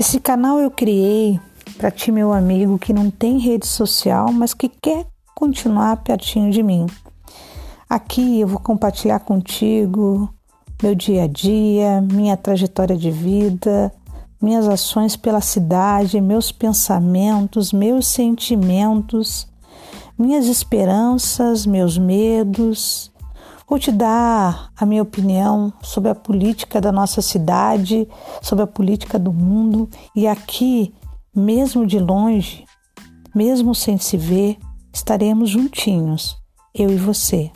Esse canal eu criei para ti, meu amigo, que não tem rede social, mas que quer continuar pertinho de mim. Aqui eu vou compartilhar contigo meu dia a dia, minha trajetória de vida, minhas ações pela cidade, meus pensamentos, meus sentimentos, minhas esperanças, meus medos. Vou te dar a minha opinião sobre a política da nossa cidade, sobre a política do mundo e aqui, mesmo de longe, mesmo sem se ver, estaremos juntinhos, eu e você.